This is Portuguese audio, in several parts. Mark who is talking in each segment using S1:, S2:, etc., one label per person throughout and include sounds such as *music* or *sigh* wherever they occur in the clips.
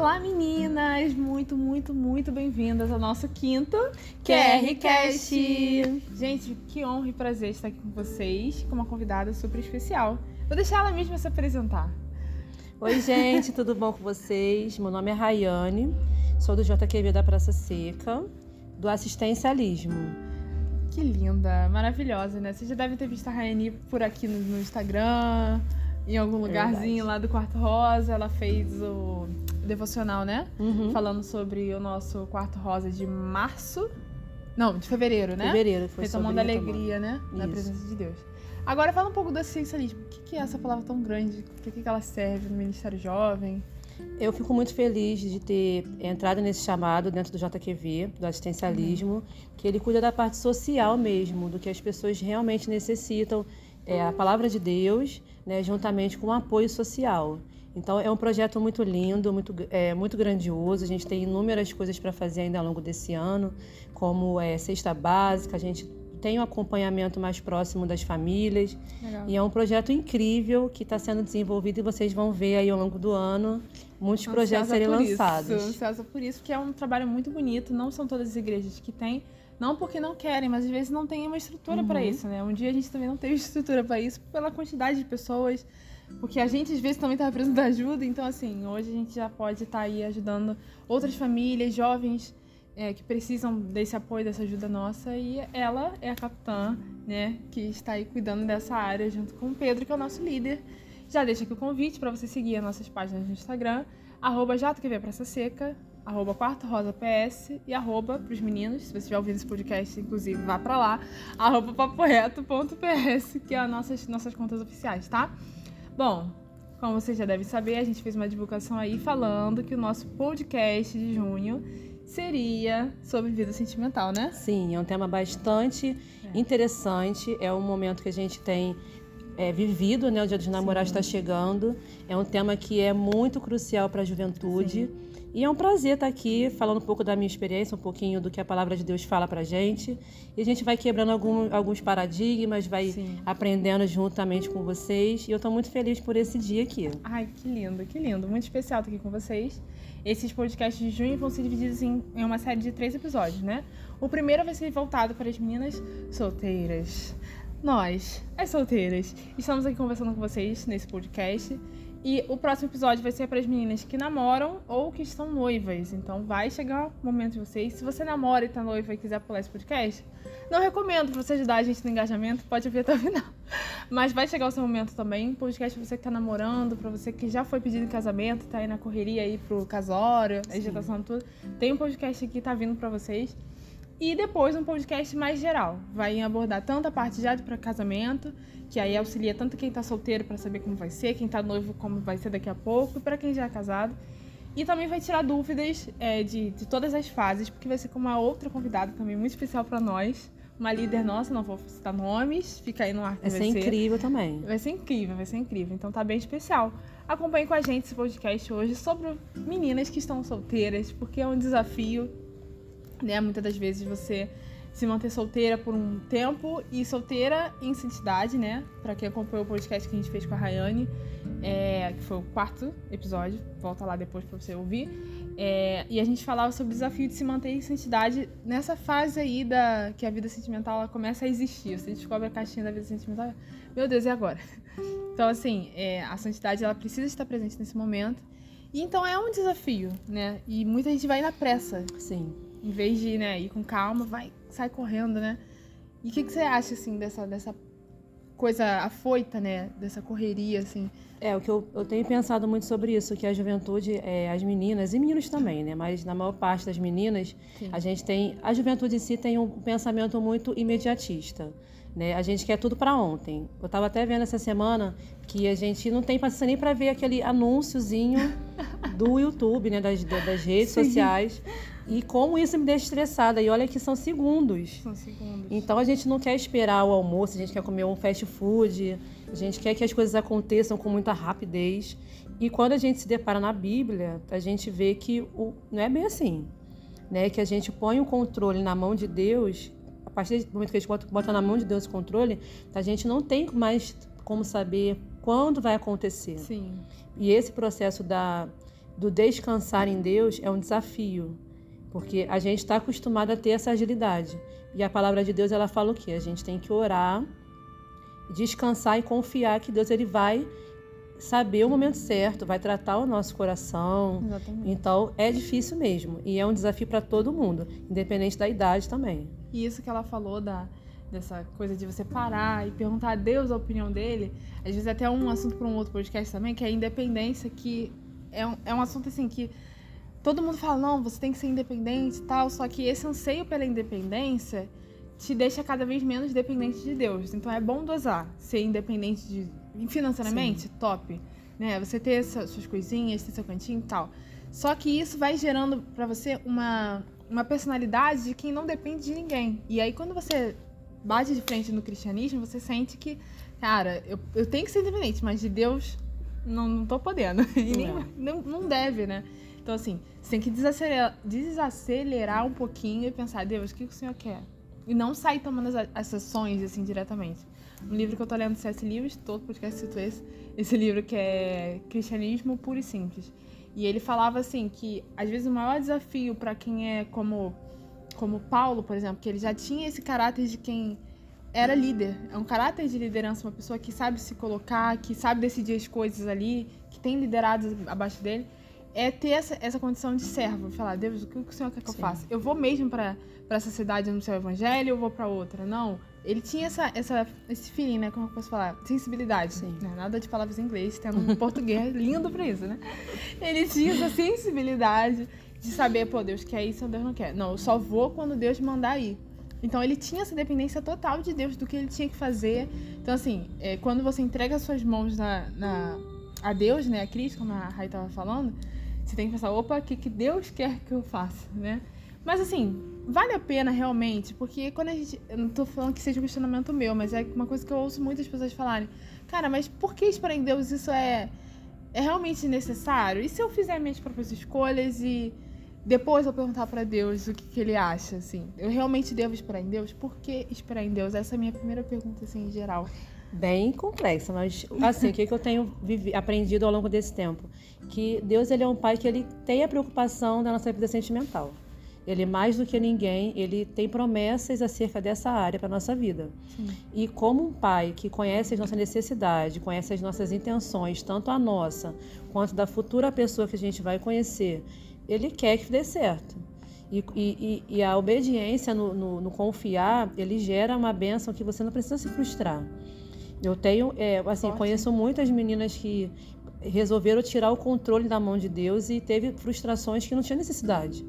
S1: Olá, meninas! Muito, muito, muito bem-vindas ao nosso quinto QRCast! Gente, que honra e prazer estar aqui com vocês, com uma convidada super especial. Vou deixar ela mesma se apresentar.
S2: Oi, gente, tudo bom com vocês? Meu nome é Rayane, sou do JQV da Praça Seca, do assistencialismo.
S1: Que linda, maravilhosa, né? Você já deve ter visto a Rayane por aqui no, no Instagram, em algum lugarzinho Verdade. lá do Quarto Rosa. Ela fez o devocional, né? Uhum. Falando sobre o nosso Quarto Rosa de março. Não, de fevereiro, né?
S2: Fevereiro, foi
S1: Retomando a alegria, né? Isso. Na presença de Deus. Agora fala um pouco do assistencialismo. O que é essa palavra tão grande? Por que ela serve no Ministério Jovem?
S2: Eu fico muito feliz de ter entrado nesse chamado dentro do JQV, do assistencialismo, uhum. que ele cuida da parte social mesmo, do que as pessoas realmente necessitam, é, a palavra de Deus, né, juntamente com o apoio social. Então é um projeto muito lindo, muito, é, muito grandioso. A gente tem inúmeras coisas para fazer ainda ao longo desse ano, como é, cesta básica, a gente tem um acompanhamento mais próximo das famílias. Legal. E é um projeto incrível que está sendo desenvolvido e vocês vão ver aí ao longo do ano muitos Ansiosa projetos serem lançados.
S1: Isso, ansiosa por isso, porque é um trabalho muito bonito. Não são todas as igrejas que têm. Não porque não querem, mas às vezes não tem uma estrutura uhum. para isso, né? Um dia a gente também não teve *laughs* estrutura para isso pela quantidade de pessoas, porque a gente às vezes também está precisando de ajuda. Então, assim, hoje a gente já pode estar tá aí ajudando outras famílias, jovens é, que precisam desse apoio, dessa ajuda nossa. E ela é a capitã, né, que está aí cuidando dessa área junto com o Pedro, que é o nosso líder. Já deixa aqui o convite para você seguir as nossas páginas no Instagram, arroba JQV Praça Seca, arroba Quarto Rosa PS e arroba pros meninos, se você estiver ouvindo esse podcast, inclusive, vá para lá, arroba paporeto.ps, que é as nossas, nossas contas oficiais, tá? Bom, como vocês já devem saber, a gente fez uma divulgação aí falando que o nosso podcast de junho seria sobre vida sentimental, né?
S2: Sim, é um tema bastante é. interessante. É um momento que a gente tem é, vivido, né? O Dia dos Namorados está chegando. É um tema que é muito crucial para a juventude. Sim. E é um prazer estar aqui falando um pouco da minha experiência, um pouquinho do que a palavra de Deus fala pra gente. E a gente vai quebrando algum, alguns paradigmas, vai Sim. aprendendo juntamente com vocês. E eu estou muito feliz por esse dia aqui.
S1: Ai, que lindo, que lindo. Muito especial estar aqui com vocês. Esses podcasts de junho vão ser divididos em, em uma série de três episódios, né? O primeiro vai ser voltado para as meninas solteiras. Nós, as solteiras, estamos aqui conversando com vocês nesse podcast. E o próximo episódio vai ser para as meninas que namoram ou que estão noivas. Então vai chegar o momento de vocês. Se você namora e está noiva e quiser pular esse podcast, não recomendo para você ajudar a gente no engajamento, pode ouvir até o *laughs* final. Mas vai chegar o seu momento também. Podcast para você que está namorando, para você que já foi pedido em casamento, está aí na correria aí pro casório, a agitação tudo. Tem um podcast aqui tá vindo para vocês. E depois um podcast mais geral. Vai abordar tanto a parte já para casamento, que aí auxilia tanto quem está solteiro para saber como vai ser, quem está noivo como vai ser daqui a pouco, para quem já é casado. E também vai tirar dúvidas é, de, de todas as fases, porque vai ser com uma outra convidada também muito especial para nós. Uma líder nossa, não vou citar nomes, fica aí no ar.
S2: Vai, vai ser incrível também.
S1: Vai ser incrível, vai ser incrível. Então tá bem especial. Acompanhe com a gente esse podcast hoje sobre meninas que estão solteiras, porque é um desafio né? Muitas das vezes você se manter solteira por um tempo e solteira em santidade, né? Para quem acompanhou o podcast que a gente fez com a Rayane, é, que foi o quarto episódio, volta lá depois para você ouvir. É, e a gente falava sobre o desafio de se manter em santidade nessa fase aí da que a vida sentimental começa a existir. Você descobre a caixinha da vida sentimental, meu Deus, e agora? *laughs* Então, assim, é, a santidade ela precisa estar presente nesse momento. E então é um desafio, né? E muita gente vai na pressa.
S2: Sim
S1: em vez de né, ir com calma, vai, sai correndo, né? E o que, que você acha, assim, dessa, dessa coisa afoita, né? Dessa correria, assim?
S2: É, o que eu, eu tenho pensado muito sobre isso, que a juventude, é, as meninas, e meninos também, né? Mas na maior parte das meninas, Sim. a gente tem... A juventude em si tem um pensamento muito imediatista. Né? A gente quer tudo para ontem. Eu estava até vendo essa semana que a gente não tem paciência nem para ver aquele anúnciozinho *laughs* do YouTube, né? das, das redes Sim. sociais. E como isso me deixa estressada. E olha que são segundos.
S1: São segundos.
S2: Então a gente não quer esperar o almoço, a gente quer comer um fast food, a gente quer que as coisas aconteçam com muita rapidez. E quando a gente se depara na Bíblia, a gente vê que o, não é bem assim. Né? Que a gente põe o controle na mão de Deus a partir do momento que a gente bota na mão de Deus o controle, a gente não tem mais como saber quando vai acontecer.
S1: Sim.
S2: E esse processo da, do descansar em Deus é um desafio, porque a gente está acostumado a ter essa agilidade. E a palavra de Deus ela fala o quê? A gente tem que orar, descansar e confiar que Deus ele vai saber o momento certo, vai tratar o nosso coração.
S1: Exatamente.
S2: Então é difícil mesmo e é um desafio para todo mundo, independente da idade também.
S1: E isso que ela falou da dessa coisa de você parar e perguntar a Deus a opinião dele, às vezes até um assunto para um outro podcast também, que é a independência, que é um, é um assunto assim que todo mundo fala, não, você tem que ser independente e tal, só que esse anseio pela independência te deixa cada vez menos dependente de Deus. Então é bom dosar, ser independente de, financeiramente, Sim. top. Né? Você ter suas coisinhas, ter seu cantinho e tal. Só que isso vai gerando para você uma, uma personalidade de quem não depende de ninguém. E aí quando você bate de frente no cristianismo, você sente que, cara, eu, eu tenho que ser independente, mas de Deus não, não tô podendo. *laughs* E nem, é. não, não deve, né? Então, assim, você tem que desacelerar, desacelerar um pouquinho e pensar, Deus, o que o Senhor quer? E não sair tomando as, as ações, assim, diretamente. Um livro que eu tô lendo, C.S. Lewis, todo podcast cito esse, esse livro que é Cristianismo Puro e Simples. E ele falava, assim, que às vezes o maior desafio para quem é como, como Paulo, por exemplo, que ele já tinha esse caráter de quem era líder. É um caráter de liderança, uma pessoa que sabe se colocar, que sabe decidir as coisas ali, que tem liderados abaixo dele é ter essa, essa condição de servo, falar, Deus, o que o Senhor quer que Sim. eu faça? Eu vou mesmo para essa cidade no seu evangelho ou vou para outra? Não. Ele tinha essa, essa, esse feeling, né? Como eu posso falar? Sensibilidade. Sim. Né? Nada de palavras em inglês, tendo um *laughs* português lindo para isso, né? Ele tinha essa sensibilidade de saber, pô, Deus quer isso Deus não quer. Não, eu só vou quando Deus mandar ir. Então ele tinha essa dependência total de Deus, do que ele tinha que fazer. Então, assim, é, quando você entrega as suas mãos na, na, a Deus, né, a Cristo, como a Rai estava falando, você tem que pensar, opa, o que, que Deus quer que eu faça, né? Mas assim, vale a pena realmente, porque quando a gente. Eu não tô falando que seja um questionamento meu, mas é uma coisa que eu ouço muitas pessoas falarem. Cara, mas por que esperar em Deus? Isso é, é realmente necessário? E se eu fizer minhas próprias escolhas e depois eu perguntar para Deus o que, que, ele acha, assim? Eu realmente devo esperar em Deus? Por que esperar em Deus? Essa é a minha primeira pergunta, assim, em geral
S2: bem complexa, mas assim, o que, que eu tenho aprendido ao longo desse tempo? Que Deus ele é um pai que ele tem a preocupação da nossa vida sentimental. Ele mais do que ninguém, ele tem promessas acerca dessa área para nossa vida. Sim. E como um pai que conhece as nossas necessidades, conhece as nossas intenções, tanto a nossa quanto da futura pessoa que a gente vai conhecer, ele quer que dê certo. E, e, e a obediência no, no, no confiar, ele gera uma bênção que você não precisa se frustrar. Eu tenho, é, assim, Forte. conheço muitas meninas que resolveram tirar o controle da mão de Deus e teve frustrações que não tinha necessidade.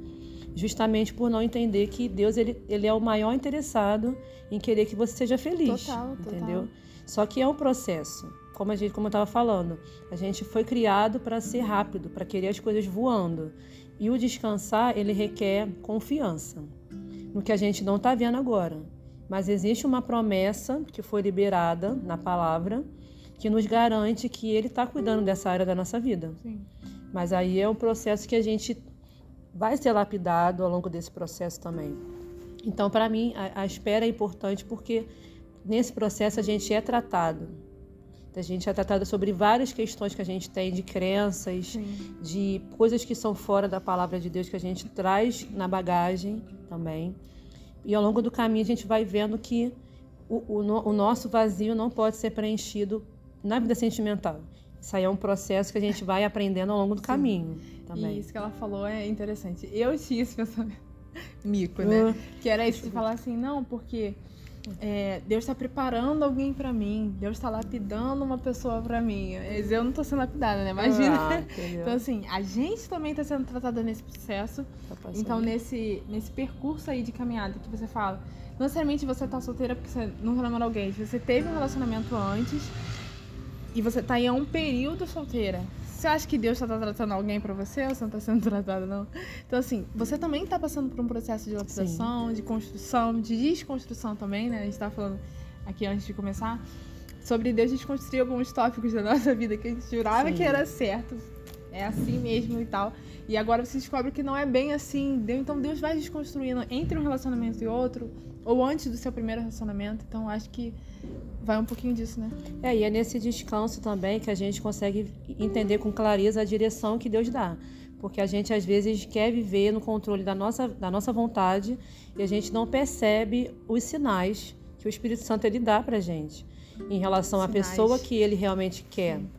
S2: Justamente por não entender que Deus ele, ele é o maior interessado em querer que você seja feliz.
S1: Total,
S2: entendeu? Total. Só que é um processo. Como a gente, como eu estava falando, a gente foi criado para ser rápido, para querer as coisas voando. E o descansar, ele requer confiança no que a gente não está vendo agora. Mas existe uma promessa que foi liberada na palavra que nos garante que Ele está cuidando dessa área da nossa vida.
S1: Sim.
S2: Mas aí é um processo que a gente vai ser lapidado ao longo desse processo também. Então, para mim, a, a, espera é importante porque nesse processo a gente é tratado. A gente é tratado sobre várias questões que a gente tem de crenças, Sim. de coisas que são fora da palavra de Deus que a gente traz na bagagem também. E ao longo do caminho a gente vai vendo que o, o, o nosso vazio não pode ser preenchido na vida sentimental. Isso aí é um processo que a gente vai aprendendo ao longo do Sim. caminho também.
S1: E isso que ela falou é interessante. Eu tinha esse pensamento *laughs* mico, né? Uh. Que era isso de falar assim, não, porque é, Deus está preparando alguém para mim, Deus está lapidando uma pessoa para mim. Eu não estou sendo lapidada, né? Imagina. Ah, *laughs* então, assim, a gente também está sendo tratada nesse processo. Tá então, nesse, nesse percurso aí de caminhada que você fala, não necessariamente você tá solteira porque você nunca namorou alguém, você teve um relacionamento antes e você tá em um período solteira. Você acha que Deus está tratando alguém para você ou você não está sendo *laughs* tratado, não? Então, assim, você também está passando por um processo de lapidação, Sim. de construção, de desconstrução também, né? A gente estava falando aqui antes de começar sobre Deus desconstruir alguns tópicos da *laughs* nossa vida que a gente jurava Sim. que era certo. é assim mesmo e tal. E agora você descobre que não é bem assim. Então Deus vai desconstruindo entre um relacionamento e outro, ou antes do seu primeiro relacionamento. Então acho que vai um pouquinho disso, né?
S2: É, e é nesse descanso também que a gente consegue entender com clareza a direção que Deus dá. Porque a gente às vezes quer viver no controle da nossa, da nossa vontade e a gente não percebe os sinais que o Espírito Santo ele dá pra gente em relação sinais. à pessoa que ele realmente quer. Sim.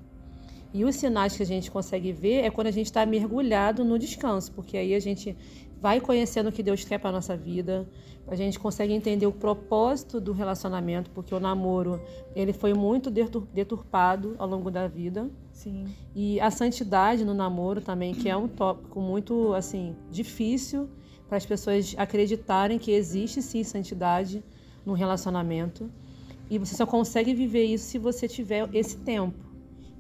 S2: E os sinais que a gente consegue ver é quando a gente está mergulhado no descanso, porque aí a gente vai conhecendo o que Deus quer para nossa vida, a gente consegue entender o propósito do relacionamento, porque o namoro ele foi muito deturpado ao longo da vida.
S1: Sim.
S2: E a santidade no namoro também, que é um tópico muito assim difícil para as pessoas acreditarem que existe sim santidade no relacionamento. E você só consegue viver isso se você tiver esse tempo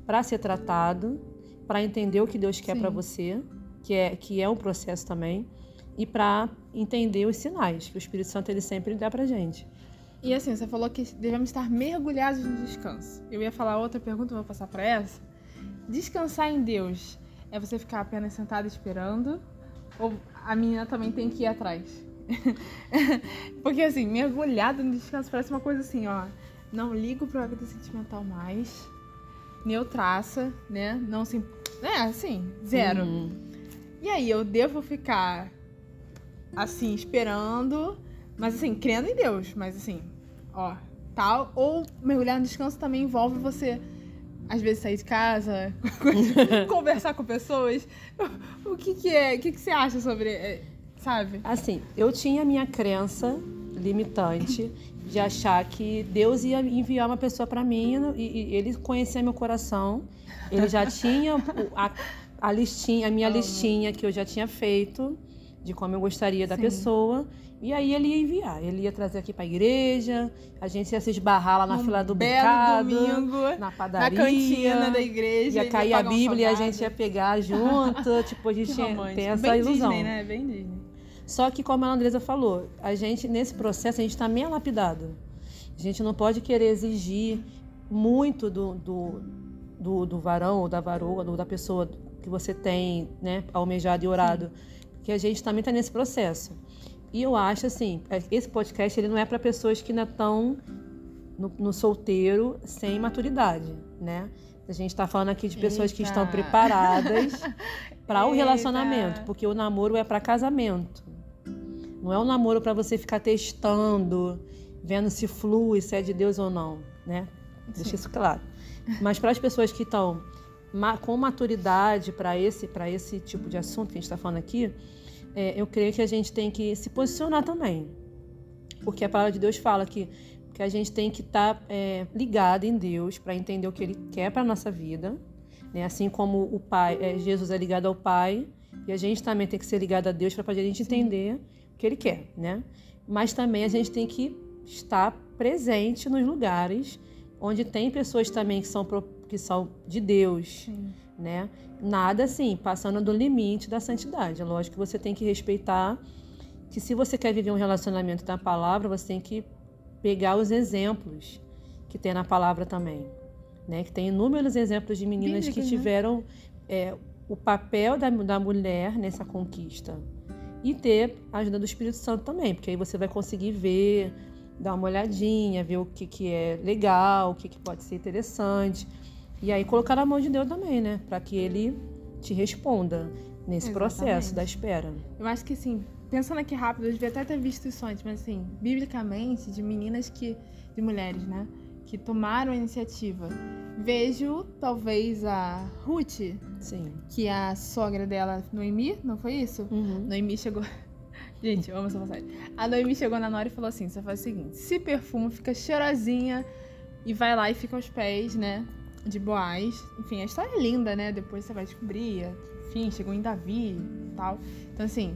S2: para ser tratado, para entender o que Deus quer para você, que é que é um processo também e para entender os sinais que o Espírito Santo ele sempre dá para gente.
S1: E assim, você falou que devemos estar mergulhados no descanso. Eu ia falar outra pergunta, vou passar para essa. Descansar em Deus é você ficar apenas sentado esperando ou a menina também tem que ir atrás? *laughs* Porque assim, mergulhado no descanso parece uma coisa assim, ó. Não ligo pro vida sentimental mais. Neutraça, né? Não se. É, assim, zero. Uhum. E aí, eu devo ficar assim, esperando, mas assim, crendo em Deus, mas assim, ó, tal. Ou mergulhar no descanso também envolve você, às vezes, sair de casa, *laughs* conversar com pessoas. O que que é? O que que você acha sobre, é, sabe?
S2: Assim, eu tinha minha crença limitante de achar que Deus ia enviar uma pessoa para mim e, e, ele conhecia meu coração. Ele já tinha a, a listinha, a minha listinha que eu já tinha feito de como eu gostaria da Sim. pessoa. E aí ele ia enviar, ele ia trazer aqui para a igreja, a gente ia se esbarrar lá na um fila do mercado,
S1: domingo,
S2: na padaria,
S1: na cantina da igreja,
S2: ia cair a Bíblia um e a gente ia pegar junto, *laughs* tipo, a gente tem essa
S1: Bem
S2: ilusão.
S1: Disney, né? Bem Disney.
S2: Só que como a Andresa falou, a gente nesse processo a gente está meio lapidado. A gente não pode querer exigir muito do, do, do, do varão ou da varoa, ou da pessoa que você tem, né, almejado e orado. Sim que a gente também está nesse processo. E eu acho assim, é, esse podcast ele não é para pessoas que ainda estão no, no, solteiro sem maturidade, né? A gente está falando aqui de pessoas Eita. que estão preparadas *laughs* para o relacionamento, porque o namoro é para casamento. Não é um namoro para você ficar testando, vendo se flui, se é de Deus ou não, né? Sim. Deixa isso claro. Mas para as pessoas que estão com maturidade para esse, esse tipo de assunto que a gente está falando aqui, é, eu creio que a gente tem que se posicionar também. Porque a palavra de Deus fala que, que a gente tem que estar tá, é, ligado em Deus para entender o que Ele quer para a nossa vida. Né? Assim como o Pai, é, Jesus é ligado ao Pai, e a gente também tem que ser ligado a Deus para a gente entender o que Ele quer. Né? Mas também a gente tem que estar presente nos lugares onde tem pessoas também que são que são de Deus, Sim. né? Nada assim, passando do limite da santidade. É lógico que você tem que respeitar que se você quer viver um relacionamento da palavra, você tem que pegar os exemplos que tem na palavra também, né? Que tem inúmeros exemplos de meninas que né? tiveram né? é, o papel da, da mulher nessa conquista e ter a ajuda do Espírito Santo também, porque aí você vai conseguir ver, dar uma olhadinha, ver o que, que é legal, o que, que pode ser interessante. E aí colocar na mão de Deus também, né? Para que ele te responda nesse Exatamente. processo da espera.
S1: Eu acho que assim, pensando aqui rápido, eu devia até ter visto isso antes, mas assim, biblicamente, de meninas que. de mulheres, né? Que tomaram a iniciativa. Vejo, talvez, a Ruth.
S2: Sim.
S1: Que é a sogra dela, Noemi, não foi isso?
S2: Uhum.
S1: Noemi chegou. *laughs* Gente, eu amo essa passagem. A Noemi chegou na Nora e falou assim: você faz o seguinte, se perfuma, fica cheirosinha e vai lá e fica aos pés, né? De Boaz. Enfim, a história é linda, né? Depois você vai descobrir. Enfim, chegou em Davi e tal. Então, assim,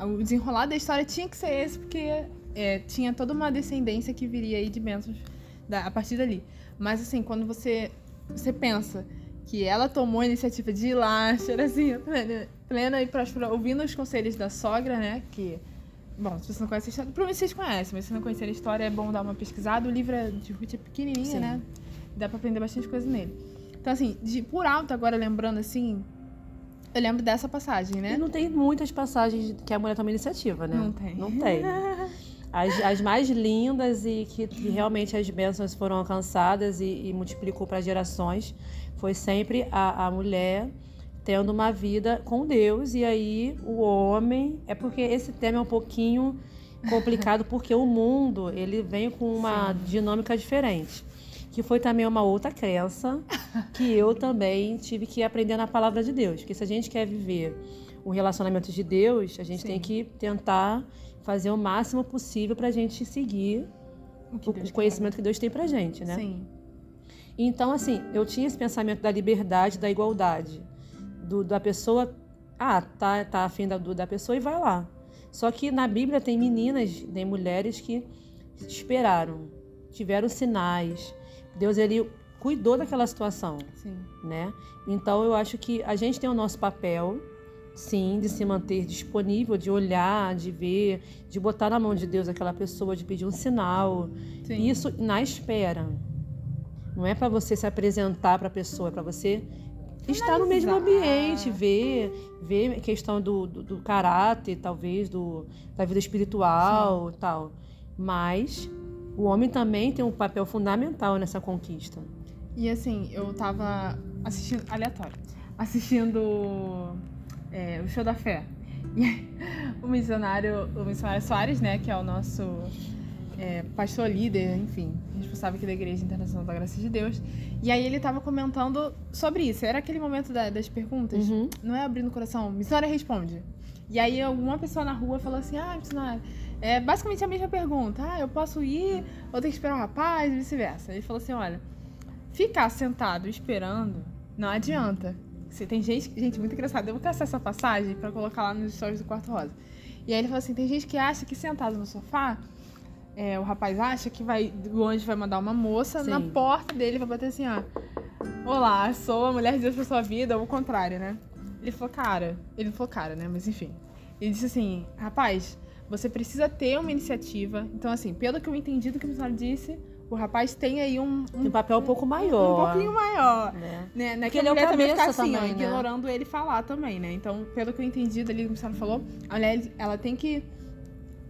S1: o desenrolar da história tinha que ser esse, porque é, tinha toda uma descendência que viria aí de bênçãos da, a partir dali. Mas, assim, quando você, você pensa que ela tomou a iniciativa de ir lá, cheirosinha, plena, plena e próspera, ouvindo os conselhos da sogra, né? Que, bom, se você não conhece a história, provavelmente vocês conhecem, mas se não conhecer a história, é bom dar uma pesquisada. O livro é, de Ruth é pequenininho, Sim. né? Dá pra aprender bastante coisa nele. Então, assim, de, por alto, agora lembrando, assim, Eu lembro dessa passagem, né?
S2: E não tem muitas passagens que a mulher toma iniciativa, né?
S1: Não tem.
S2: Não tem. As, as mais lindas e que, que realmente as bênçãos foram alcançadas e, e multiplicou para gerações foi sempre a, a mulher tendo uma vida com Deus e aí o homem é porque esse tema é um pouquinho complicado porque o mundo ele vem com uma Sim. dinâmica diferente que foi também uma outra crença que eu também tive que aprender na palavra de Deus porque se a gente quer viver o relacionamento de Deus a gente Sim. tem que tentar fazer o máximo possível para a gente seguir o, o conhecimento que Deus tem para gente, né?
S1: Sim.
S2: Então, assim, eu tinha esse pensamento da liberdade, da igualdade, do, da pessoa, ah, tá, tá afim da, da pessoa e vai lá. Só que na Bíblia tem meninas, tem mulheres que esperaram, tiveram sinais. Deus ele cuidou daquela situação,
S1: Sim.
S2: né? Então eu acho que a gente tem o nosso papel sim, de se manter disponível, de olhar, de ver, de botar na mão de Deus aquela pessoa, de pedir um sinal. Sim. Isso na espera. Não é para você se apresentar para a pessoa, é para você estar no mesmo ambiente, ver, ver questão do, do, do caráter, talvez, do, da vida espiritual e tal. Mas o homem também tem um papel fundamental nessa conquista.
S1: E assim, eu tava assistindo, aleatório, assistindo é, o Show da Fé. E *laughs* o missionário, o missionário Soares, né, que é o nosso é, pastor líder, enfim, responsável aqui da Igreja Internacional da Graça de Deus. E aí ele estava comentando sobre isso. Era aquele momento da, das perguntas.
S2: Uhum.
S1: Não é abrindo o coração. Missionário responde. E aí alguma pessoa na rua falou assim, ah, missionário, é basicamente a mesma pergunta. Ah, eu posso ir ou tenho que esperar o um rapaz e vice-versa. Ele falou assim, olha, ficar sentado esperando não adianta. Você tem gente, gente muito engraçada. Eu vou caçar essa passagem para colocar lá nos stories do Quarto Rosa. E aí ele falou assim: tem gente que acha que sentado no sofá, é, o rapaz acha que vai longe vai mandar uma moça Sim. na porta dele vai bater assim, ó. Olá, sou a mulher de Deus pra sua vida, ou o contrário, né? Ele falou, cara, ele falou, cara, né? Mas enfim. Ele disse assim, rapaz, você precisa ter uma iniciativa. Então, assim, pelo que eu entendi do que o missionário disse, o rapaz tem aí um,
S2: um, um papel um pouco maior.
S1: Um pouquinho maior. Né? né? Não é que a mulher é também fica assim, também, ó, né? ignorando ele falar também, né? Então, pelo que eu entendi dali que o Luciano falou, a mulher, ela tem que,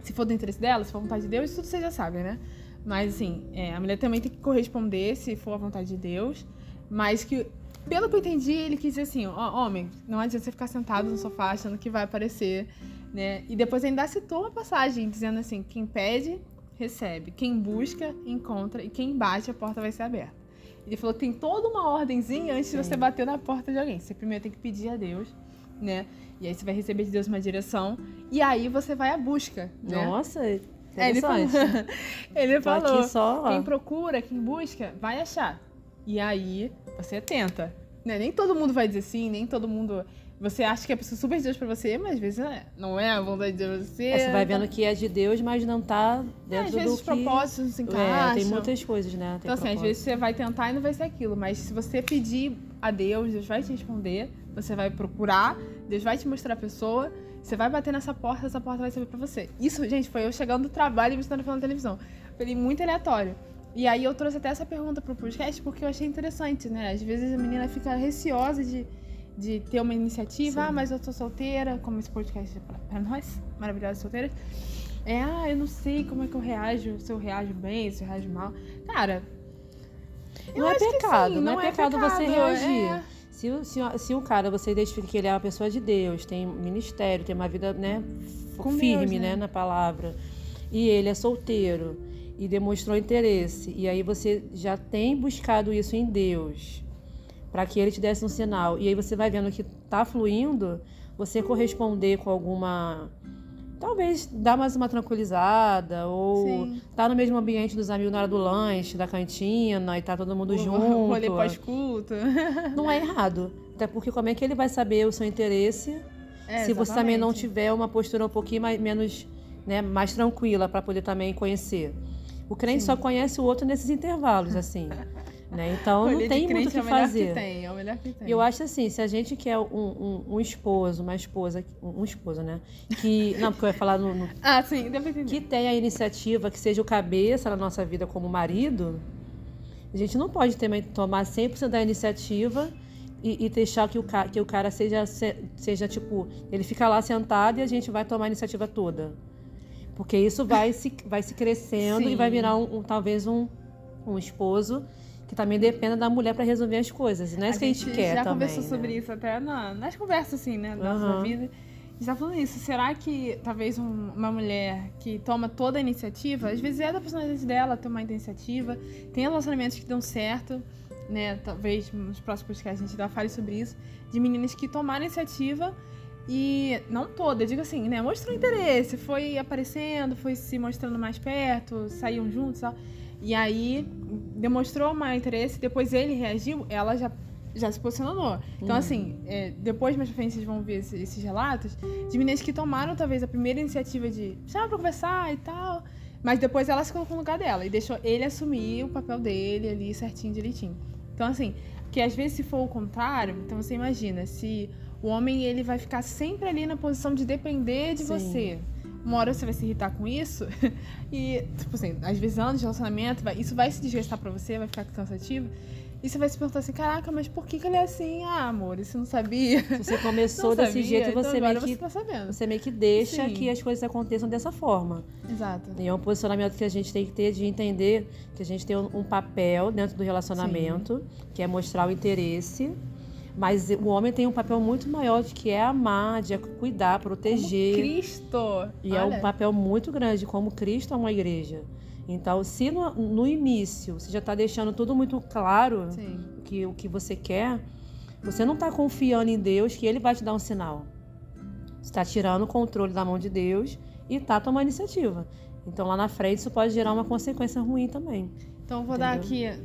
S1: se for do interesse dela, se for vontade de Deus, isso tudo vocês já sabem, né? Mas, assim, é, a mulher também tem que corresponder se for a vontade de Deus. Mas que, pelo que eu entendi, ele quis dizer assim, ó, homem, não adianta você ficar sentado no sofá achando que vai aparecer, né? E depois ainda citou uma passagem dizendo assim, quem pede recebe. Quem busca, encontra. E quem bate, a porta vai ser aberta. Ele falou que tem toda uma ordemzinha antes Sim. de você bater na porta de alguém. Você primeiro tem que pedir a Deus, né? E aí você vai receber de Deus uma direção. E aí você vai à busca. Né?
S2: Nossa, é,
S1: ele falou, *laughs* ele falou
S2: só,
S1: quem procura, quem busca, vai achar. E aí você tenta. Né? Nem todo mundo vai dizer sim, nem todo mundo você acha que a pessoa super de Deus pra você, mas às vezes é, não é a vontade de você.
S2: É, você vai vendo que é de Deus, mas não tá dentro é, às
S1: vezes
S2: do
S1: os propósitos não se encaixam.
S2: É, tem muitas coisas, né?
S1: Tem então, assim, às vezes você vai tentar e não vai ser aquilo. Mas se você pedir a Deus, Deus vai te responder. Você vai procurar, Deus vai te mostrar a pessoa. Você vai bater nessa porta, essa porta vai ser pra você. Isso, gente, foi eu chegando do trabalho e me estando falando na televisão. Foi muito aleatório. E aí eu trouxe até essa pergunta pro podcast porque eu achei interessante, né? Às vezes a menina fica receosa de de ter uma iniciativa, Sim. ah, mas eu tô solteira, como esse podcast é para nós, maravilhosas solteiras. É, ah, eu não sei como é que eu reajo, se eu reajo bem, se eu reajo mal. Cara,
S2: não é pecado, sim, não, não, é, pecado, pecado você reagir. É... Se, se, se o cara, você identifica que ele é uma pessoa de Deus, tem ministério, tem uma vida né, Com firme Deus, né? né, na palavra, e ele é solteiro e demonstrou interesse, e aí você já tem buscado isso em Deus, para que ele te desse um sinal. E aí você vai vendo que tá fluindo, você corresponder com alguma talvez dar mais uma tranquilizada ou Sim. tá no mesmo ambiente dos amigos na hora do lanche, da cantina e tá todo mundo o, junto.
S1: Rolê pós-culto. *laughs*
S2: Não é errado. Até porque como é que ele vai saber o seu interesse é, se você também não tiver uma postura um pouquinho mais, menos, né, mais tranquila para poder também conhecer. O crente Sim. só conhece o outro nesses intervalos, assim. *laughs* Né? Então não tem muito o que
S1: é
S2: fazer.
S1: Que tem, é o melhor que tem.
S2: Eu acho assim, se a gente quer um, um, um esposo, uma esposa, um, esposo, né? Que. Não, porque eu ia falar no. no *laughs*
S1: ah, sim, deve entender.
S2: Que tenha a iniciativa, que seja o cabeça na nossa vida como marido, a gente não pode ter, tomar 100% da iniciativa e, e deixar que o, ca- que o cara seja, se- seja, tipo, ele fica lá sentado e a gente vai tomar a iniciativa toda. Porque isso vai se, vai se crescendo e vai
S1: Sim.
S2: virar um, um- talvez um, um esposo que também dependa da mulher para resolver as coisas. Não é isso que a gente quer
S1: já
S2: também.
S1: conversou
S2: né?
S1: sobre isso até na- nas conversas, assim, né? Da
S2: Aham.
S1: nossa vida. A gente tá falando isso. Será que talvez um- uma mulher que toma toda a iniciativa, às vezes é da personalidade dela tomar iniciativa, tem relacionamentos que dão certo, né? Talvez nos próximos podcasts a gente já fale sobre isso, de meninas que tomaram iniciativa e não toda, digo assim, né? Mostrou interesse, foi aparecendo, foi se mostrando mais perto, saíam juntos e tal. E aí demonstrou mais interesse, depois ele reagiu, ela já, já se posicionou. Então,
S2: Uhum.
S1: assim, é, depois mais pra frente vocês vão ver esse- esses relatos de meninas que tomaram talvez a primeira iniciativa de chama pra conversar e tal. Mas depois ela se colocou no lugar dela e deixou ele assumir o papel dele ali certinho, direitinho. Então, assim, que às vezes se for o contrário, então você imagina, se o homem ele vai ficar sempre ali na posição de depender de
S2: Sim.
S1: você. Uma hora você vai se irritar com isso *laughs* e, tipo assim, às vezes anos de relacionamento, vai- isso vai se desgastar pra você, vai ficar cansativo. E você vai se perguntar assim, caraca, mas por que, que ele é assim? Ah, amor, você não sabia.
S2: Se você começou *laughs*
S1: Não
S2: desse
S1: sabia,
S2: jeito,
S1: então
S2: você meio que
S1: você tá sabendo.
S2: você meio que deixa
S1: Sim.
S2: que as coisas aconteçam dessa forma.
S1: Exato.
S2: E é um posicionamento que a gente tem que ter de entender que a gente tem um, um papel dentro do relacionamento, que é mostrar o interesse. Mas o homem tem um papel muito maior de que é amar, de é cuidar, proteger.
S1: Como Cristo.
S2: E é
S1: Olha,
S2: um papel muito grande, como Cristo é uma igreja. Então, se no, no início você já está deixando tudo muito claro
S1: Sim.
S2: que o que você quer, você não está confiando em Deus que Ele vai te dar um sinal. Você está tirando o controle da mão de Deus e está tomando iniciativa. Então, lá na frente, isso pode gerar uma consequência ruim também.
S1: Então eu vou dar aqui, é,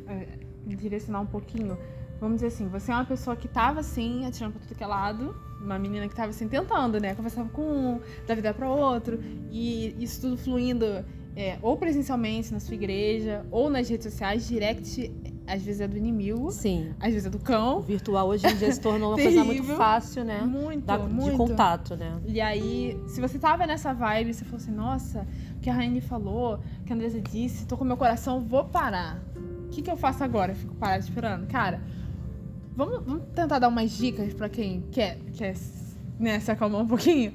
S1: direcionar um pouquinho. Vamos dizer assim, você é uma pessoa que tava assim, atirando pra tudo que é lado. Uma menina que tava assim, tentando, né? Conversava com um, da vida para outro. E isso tudo fluindo é, ou presencialmente na sua igreja, ou nas redes sociais, direct, às vezes é do inimigo,
S2: Sim.
S1: às vezes é do
S2: O
S1: cão.
S2: virtual hoje em dia se tornou uma *laughs* coisa muito fácil, né?
S1: Muito,
S2: Da-
S1: muito.
S2: de contato, né?
S1: E aí, se você tava nessa vibe, você falou assim, nossa, o que a Raine falou, o que a Andresa disse, tô com meu coração, vou parar. O que, que eu faço agora? Eu fico parada esperando? Cara, vamos, vamos tentar dar umas dicas pra quem quer, quer né, se acalmar um pouquinho?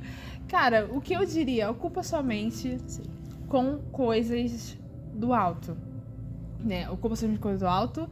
S1: Cara, o que eu diria? Ocupa sua mente
S2: Sim.
S1: com coisas do alto. Né? Ocupa sua mente com coisas do alto.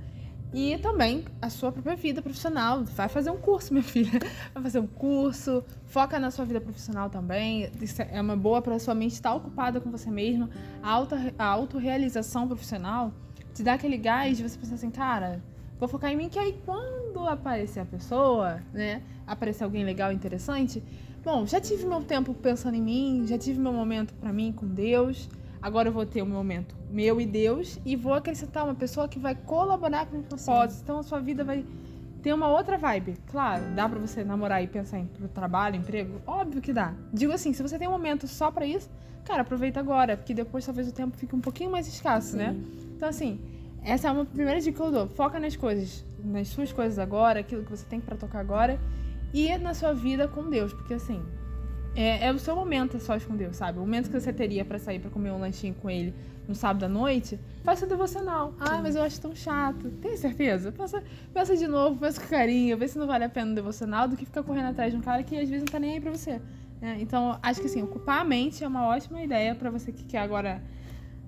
S1: E também a sua própria vida profissional. Vai fazer um curso, minha *laughs* filha. Vai fazer um curso. Foca na sua vida profissional também. Isso é uma boa para sua mente estar ocupada com você mesmo. A, alta, a autorrealização profissional te dá aquele gás de você pensar assim, cara, vou focar em mim, que aí quando aparecer a pessoa, né? Aparecer alguém legal, interessante. Bom, já tive meu tempo pensando em mim, já tive meu momento pra mim com Deus. Agora eu vou ter o meu momento meu e Deus e vou acrescentar uma pessoa que vai colaborar com o propósito. Então a sua vida vai ter uma outra vibe. Claro, dá pra você namorar e pensar em trabalho, emprego? Óbvio que dá. Digo assim, se você tem um momento só pra isso, cara, aproveita agora, porque depois talvez o tempo fique um pouquinho mais escasso, né? Então assim, essa é uma primeira dica que eu dou. Foca nas coisas, nas suas coisas agora, aquilo que você tem pra tocar agora e na sua vida com Deus, porque assim, é, é o seu momento a sós com Deus, sabe? O momento que você teria pra sair pra comer um lanchinho com ele no sábado à noite, faça devocional. Ah, mas eu acho tão chato. Tem certeza? Pensa, pensa de novo, pensa com carinho, vê se não vale a pena um devocional do que ficar correndo atrás de um cara que às vezes não tá nem aí pra você. né? Então, acho que assim, ocupar a mente é uma ótima ideia pra você que quer agora,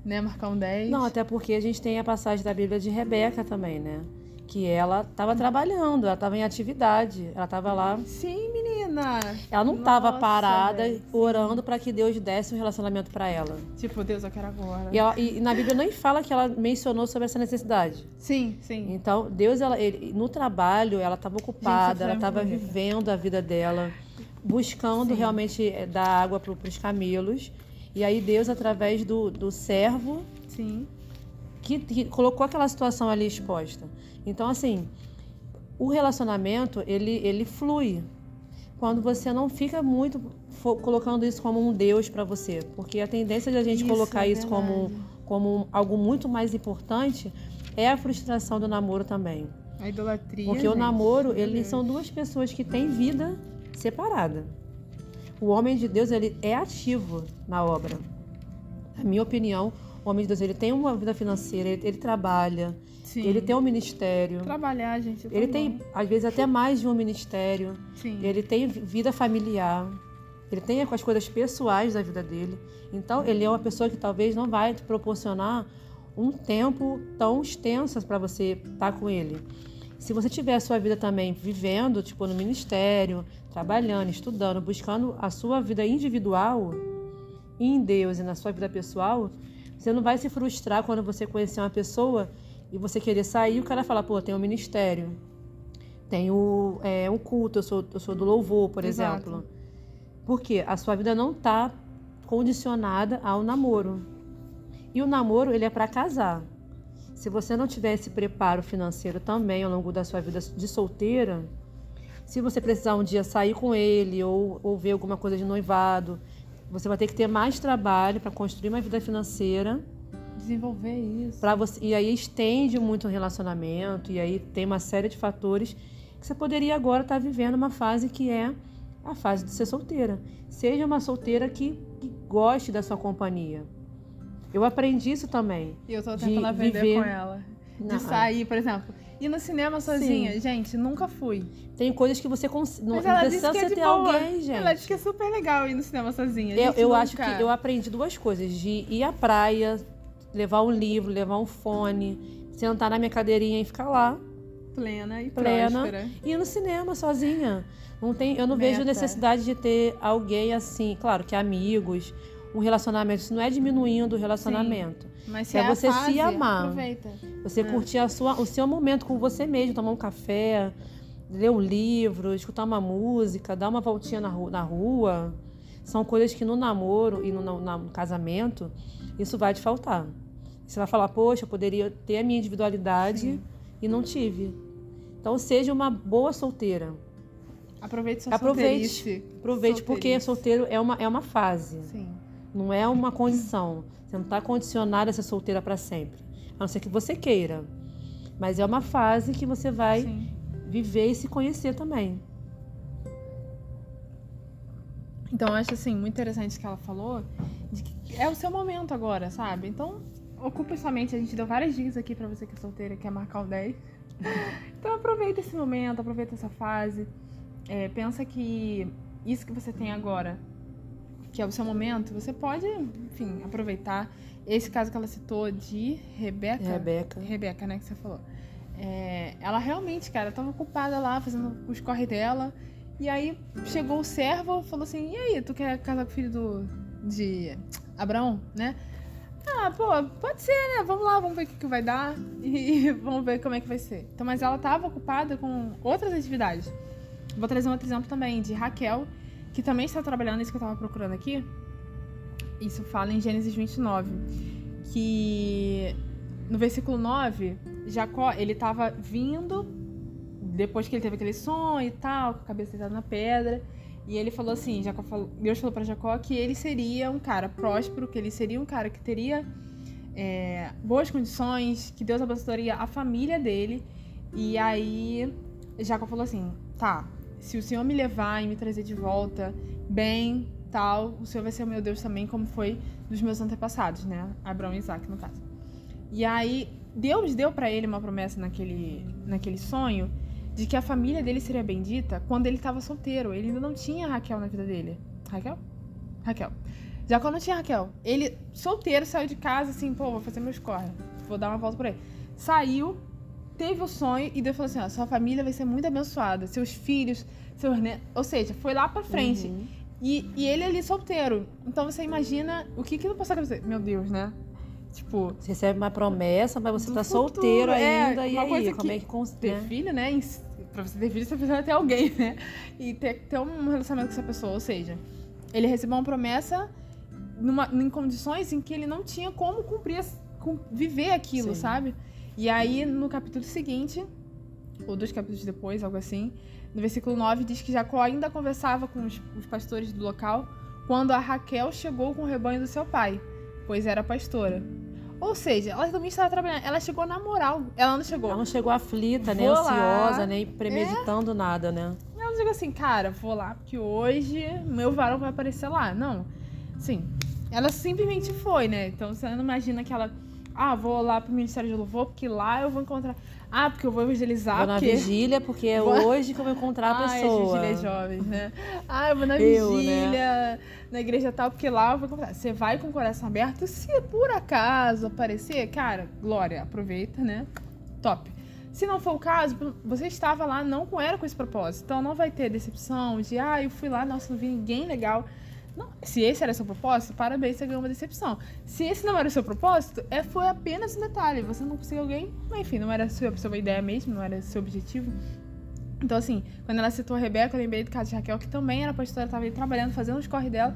S1: né, marcar um 10.
S2: Não, até porque a gente tem a passagem da Bíblia de Rebeca também, né? Que ela estava trabalhando, ela estava em atividade, ela estava lá.
S1: Sim, menina!
S2: Ela não estava parada orando para que Deus desse um relacionamento para ela.
S1: Tipo, Deus, eu quero agora.
S2: E, ela- e na Bíblia nem fala que ela mencionou sobre essa necessidade.
S1: Sim, sim.
S2: Então, Deus, ela, ele- no trabalho, ela estava ocupada,
S1: Gente,
S2: ela
S1: foi
S2: estava vivendo a vida dela, buscando
S1: Sim.
S2: realmente eh, dar água para os camelos. E aí Deus, através do, do servo,
S1: Sim.
S2: que, que colocou aquela situação ali exposta. Então, assim, o relacionamento, ele, ele flui quando você não fica muito colocando isso como um Deus para você. Porque a tendência de a gente
S1: Isso,
S2: colocar
S1: é
S2: isso como, como algo muito mais importante é a frustração do namoro também.
S1: A idolatria.
S2: Porque o
S1: gente,
S2: namoro,
S1: meu
S2: eles são duas pessoas que têm vida separada. O homem de Deus, ele é ativo na obra. Na minha opinião, o homem de Deus, ele tem uma vida financeira, ele, ele trabalha,
S1: Sim.
S2: Ele tem um ministério.
S1: Trabalhar, gente.
S2: Ele
S1: bom.
S2: tem, às vezes, até mais de um ministério.
S1: Sim.
S2: Ele tem vida familiar. Ele tem as coisas pessoais da vida dele. Então, ele é uma pessoa que talvez não vai te proporcionar um tempo tão extenso para você estar com ele. Se você tiver a sua vida também vivendo, tipo, no ministério, trabalhando, estudando, buscando a sua vida individual em Deus e na sua vida pessoal, você não vai se frustrar quando você conhecer uma pessoa e você querer sair e o cara falar, pô, tem um ministério, tem o, é, um culto, eu sou, eu sou do louvor, por
S1: Exato.
S2: exemplo. Porque a sua vida não está condicionada ao namoro. E o namoro, ele é para casar. Se você não tiver esse preparo financeiro também ao longo da sua vida de solteira, se você precisar um dia sair com ele ou, ou ver alguma coisa de noivado, você vai ter que ter mais trabalho para construir uma vida financeira
S1: Desenvolver isso.
S2: para você e aí estende muito o relacionamento e aí tem uma série de fatores que você poderia agora estar vivendo uma fase que é a fase de ser solteira. Seja uma solteira que, que goste da sua companhia. Eu aprendi isso também.
S1: E eu
S2: de
S1: tentando aprender
S2: viver-
S1: com ela. De
S2: Não.
S1: sair, por exemplo. Ir no cinema sozinha. Gente, nunca fui.
S2: Tem coisas que você cons... não, não precisa
S1: que é
S2: ter
S1: boa.
S2: alguém, gente.
S1: Ela disse que é super legal ir no cinema sozinha.
S2: Eu,
S1: Gente,
S2: eu
S1: nunca.
S2: acho que eu aprendi duas coisas: de ir à praia, levar um livro, levar um fone, sentar na minha cadeirinha e ficar lá,
S1: Plena e
S2: plena,
S1: próspera.
S2: e ir no cinema sozinha. Não tem, eu não vejo
S1: Meta.
S2: necessidade de ter alguém assim, claro que amigos, um relacionamento. Isso não é diminuindo o relacionamento.
S1: Mas se
S2: É
S1: é,
S2: você se
S1: fase,
S2: amar.
S1: aproveita.
S2: Você
S1: É.
S2: curtir a sua, o seu momento com você mesmo, tomar um café, ler um livro, escutar uma música, dar uma voltinha na rua. Na rua. São coisas que no namoro e no, no- no casamento, isso vai te faltar. Você vai falar, poxa, eu poderia ter a minha individualidade
S1: Sim.
S2: e não tive. Então, seja uma boa solteira.
S1: Aproveite sua
S2: Aproveite.
S1: solteirice.
S2: Aproveite, porque
S1: Solteirice.
S2: solteiro é uma, é uma fase,
S1: Sim.
S2: Não é uma condição. Você não está condicionada a ser solteira para sempre. A não ser que você queira. Mas é uma fase que você vai
S1: Sim.
S2: viver e se conhecer também.
S1: Então, eu acho assim, muito interessante que ela falou, de que é o seu momento agora, sabe? Então, ocupe sua mente. A gente deu várias dicas aqui pra você que é solteira, quer marcar o 10. *laughs* Então, aproveita esse momento, aproveita essa fase. É, pensa que isso que você tem agora, que é o seu momento, você pode, enfim, aproveitar. Esse caso que ela citou de Rebeca.
S2: Rebeca.
S1: Rebeca, né, que você falou. É, ela realmente, cara, tava ocupada lá, fazendo os corre dela. E aí chegou o servo falou assim: E aí, tu quer casar com o filho do, de Abraão, né? Ah, pô, pode ser, né? Vamos lá, vamos ver o que, que vai dar *laughs* e vamos ver como é que vai ser. Então, mas ela tava ocupada com outras atividades. Vou trazer um outro exemplo também de Raquel, que também está trabalhando isso que eu tava procurando aqui. Isso fala em Gênesis 29, que no versículo 9, Jacó, ele tava vindo depois que ele teve aquele sonho e tal, com a cabeça deitada na pedra, e ele falou assim, Jacó falou, Deus falou para Jacó que ele seria um cara próspero, que ele seria um cara que teria é, boas condições, que Deus abençoaria a família dele. E aí Jacó falou assim, tá, se o Senhor me levar e me trazer de volta bem, tal, o Senhor vai ser o meu Deus também, como foi dos meus antepassados, né? Abraão e Isaac, no caso. E aí Deus deu para ele uma promessa naquele, naquele sonho de que a família dele seria bendita quando ele estava solteiro. Ele ainda não tinha Raquel na vida dele. Raquel? Raquel. Jacó não tinha Raquel. Ele, solteiro, saiu de casa assim, pô, vou fazer meus corre. Vou dar uma volta por aí. Saiu, teve o sonho e Deus falou assim: ó, sua família vai ser muito abençoada. Seus filhos, seus netos. Ou seja, foi lá pra frente.
S2: Uhum.
S1: E, e ele ali solteiro. Então você imagina o que que não passou a cabeça. Meu Deus, né? Tipo,
S2: Você recebe uma promessa, mas você tá
S1: futuro,
S2: solteiro
S1: é,
S2: ainda. e aí,
S1: coisa
S2: como
S1: que
S2: é que cons...
S1: ter
S2: né?
S1: filho, né? Pra você ter filho, você precisa ter alguém, né? E ter, ter um relacionamento com essa pessoa. Ou seja, ele recebeu uma promessa numa, em condições em que ele não tinha como cumprir, viver aquilo,
S2: Sim.
S1: sabe? E aí, no capítulo seguinte, ou dois capítulos depois, algo assim, no versículo 9, diz que Jacó ainda conversava com os, os pastores do local quando a Raquel chegou com o rebanho do seu pai, pois era pastora. Ou seja, ela também estava trabalhando. Ela chegou na moral. Ela não chegou.
S2: Ela não chegou aflita, nem
S1: Vou lá. É.
S2: ansiosa, nem premeditando nada, né?
S1: Ela não chegou assim, cara, vou lá porque hoje meu varão vai aparecer lá. Não. Sim. Ela simplesmente foi, né? Então você não imagina que ela Ah, vou lá pro Ministério de Louvor, porque lá eu vou encontrar. Ah, porque eu vou evangelizar.
S2: Vou na
S1: porque...
S2: vigília, porque é *laughs*
S1: Vou-
S2: hoje que eu vou encontrar a
S1: Ah,
S2: pessoa.
S1: vigília jovens, né? Ah, eu vou na
S2: Eu,
S1: vigília, na igreja tal, porque lá eu vou encontrar. Você vai com o coração aberto, se por acaso aparecer, cara, glória, aproveita, né? Top. Se não for o caso, você estava lá, não era com esse propósito. Então não vai ter decepção de, ah, eu fui lá, nossa, não vi ninguém legal. Não, se esse era seu propósito, parabéns, você ganhou uma decepção. Se esse não era o seu propósito, é, foi apenas um detalhe. Você não conseguiu alguém, enfim, não era sua, sua ideia mesmo, não era seu objetivo. Então, assim, quando ela citou a Rebeca, eu lembrei do caso de Raquel, que também era pastora, estava ali trabalhando, fazendo os corre dela.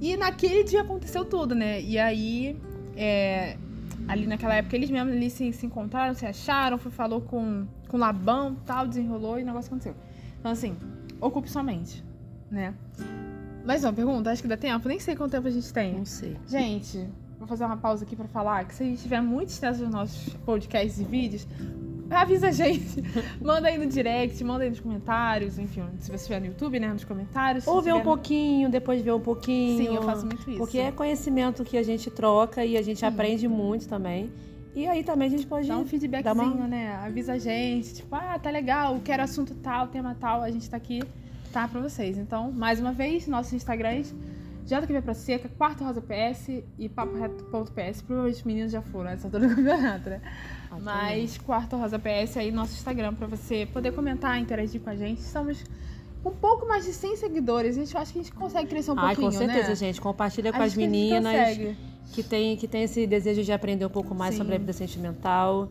S1: E naquele dia aconteceu tudo, né? E aí, é, ali naquela época, eles mesmos ali se, se encontraram, se acharam, foi, falou com, com Labão, tal, desenrolou e o negócio aconteceu. Então, assim, ocupe sua mente, né? Mais uma pergunta, acho que dá tempo, nem sei quanto tempo a gente tem.
S2: Não sei.
S1: Gente, vou fazer uma pausa aqui pra falar que se a gente tiver muito extenso nos nossos podcasts e vídeos, avisa a gente. *laughs* manda aí no direct, manda aí nos comentários, enfim, se você estiver no YouTube, né, nos comentários.
S2: Ou ver um
S1: no-
S2: pouquinho, depois ver um pouquinho.
S1: Sim, eu faço muito isso.
S2: Porque é conhecimento que a gente troca e a gente
S1: Hum.
S2: aprende muito também. E aí também a gente pode
S1: Dá um feedbackzinho,
S2: uma-
S1: né? Avisa a gente, tipo, ah, tá legal, quero assunto tal, tema tal, a gente tá aqui, tá pra vocês. Então, mais uma vez, nossos Instagrams, JQV Pra Seca, Quarto Rosa PS e Papo Reto.ps. Provavelmente os meninos já foram nessa altura do campeonato, né?
S2: Tá
S1: Mas Quarto Rosa PS aí, nosso Instagram, pra você poder comentar, interagir com a gente. Estamos com um pouco mais de 100 seguidores. A gente acha que a gente consegue crescer um
S2: Ai,
S1: pouquinho,
S2: com certeza,
S1: né?
S2: gente. Compartilha com
S1: Acho
S2: as
S1: que
S2: meninas
S1: consegue.
S2: que tem, que tem esse desejo de aprender um pouco mais
S1: Sim.
S2: sobre a vida sentimental.